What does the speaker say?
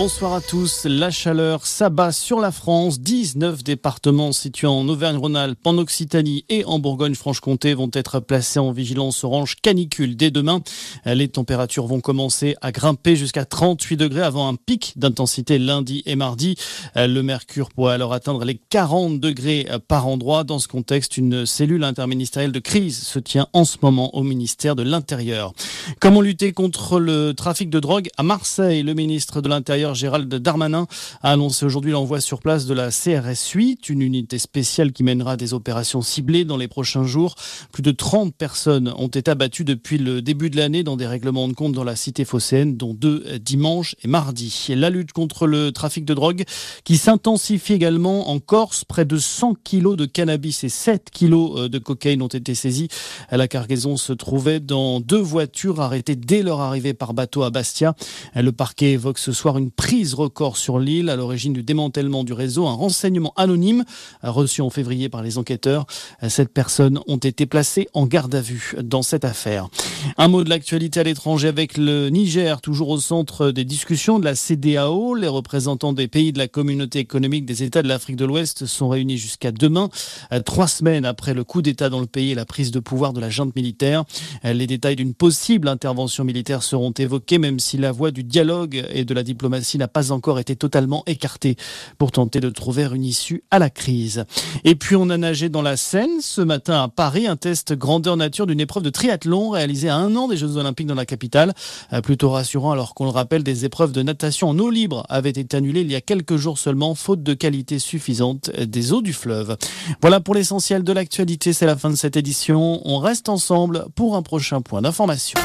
Bonsoir à tous. La chaleur s'abat sur la France. 19 départements situés en Auvergne-Rhône-Alpes, en Occitanie et en Bourgogne-Franche-Comté vont être placés en vigilance orange canicule dès demain. Les températures vont commencer à grimper jusqu'à 38 degrés avant un pic d'intensité lundi et mardi. Le mercure pourrait alors atteindre les 40 degrés par endroit. Dans ce contexte, une cellule interministérielle de crise se tient en ce moment au ministère de l'Intérieur. Comment lutter contre le trafic de drogue à Marseille? Le ministre de l'Intérieur Gérald Darmanin a annoncé aujourd'hui l'envoi sur place de la CRS 8, une unité spéciale qui mènera des opérations ciblées dans les prochains jours. Plus de 30 personnes ont été abattues depuis le début de l'année dans des règlements de compte dans la cité phocéenne, dont deux dimanche et mardi. La lutte contre le trafic de drogue qui s'intensifie également en Corse. Près de 100 kilos de cannabis et 7 kilos euh, de cocaïne ont été saisis. La cargaison se trouvait dans deux voitures arrêtées dès leur arrivée par bateau à Bastia. Le parquet évoque ce soir une prise record sur l'île à l'origine du démantèlement du réseau. Un renseignement anonyme reçu en février par les enquêteurs. Sept personnes ont été placées en garde à vue dans cette affaire. Un mot de l'actualité à l'étranger avec le Niger, toujours au centre des discussions de la CDAO. Les représentants des pays de la communauté économique des États de l'Afrique de l'Ouest sont réunis jusqu'à demain, trois semaines après le coup d'État dans le pays et la prise de pouvoir de la junte militaire. Les détails d'une possible intervention militaire seront évoqués, même si la voie du dialogue et de la diplomatie n'a pas encore été totalement écarté pour tenter de trouver une issue à la crise. Et puis on a nagé dans la Seine ce matin à Paris, un test grandeur nature d'une épreuve de triathlon réalisée à un an des Jeux Olympiques dans la capitale. Euh, plutôt rassurant alors qu'on le rappelle, des épreuves de natation en eau libre avaient été annulées il y a quelques jours seulement, faute de qualité suffisante des eaux du fleuve. Voilà pour l'essentiel de l'actualité, c'est la fin de cette édition. On reste ensemble pour un prochain point d'information.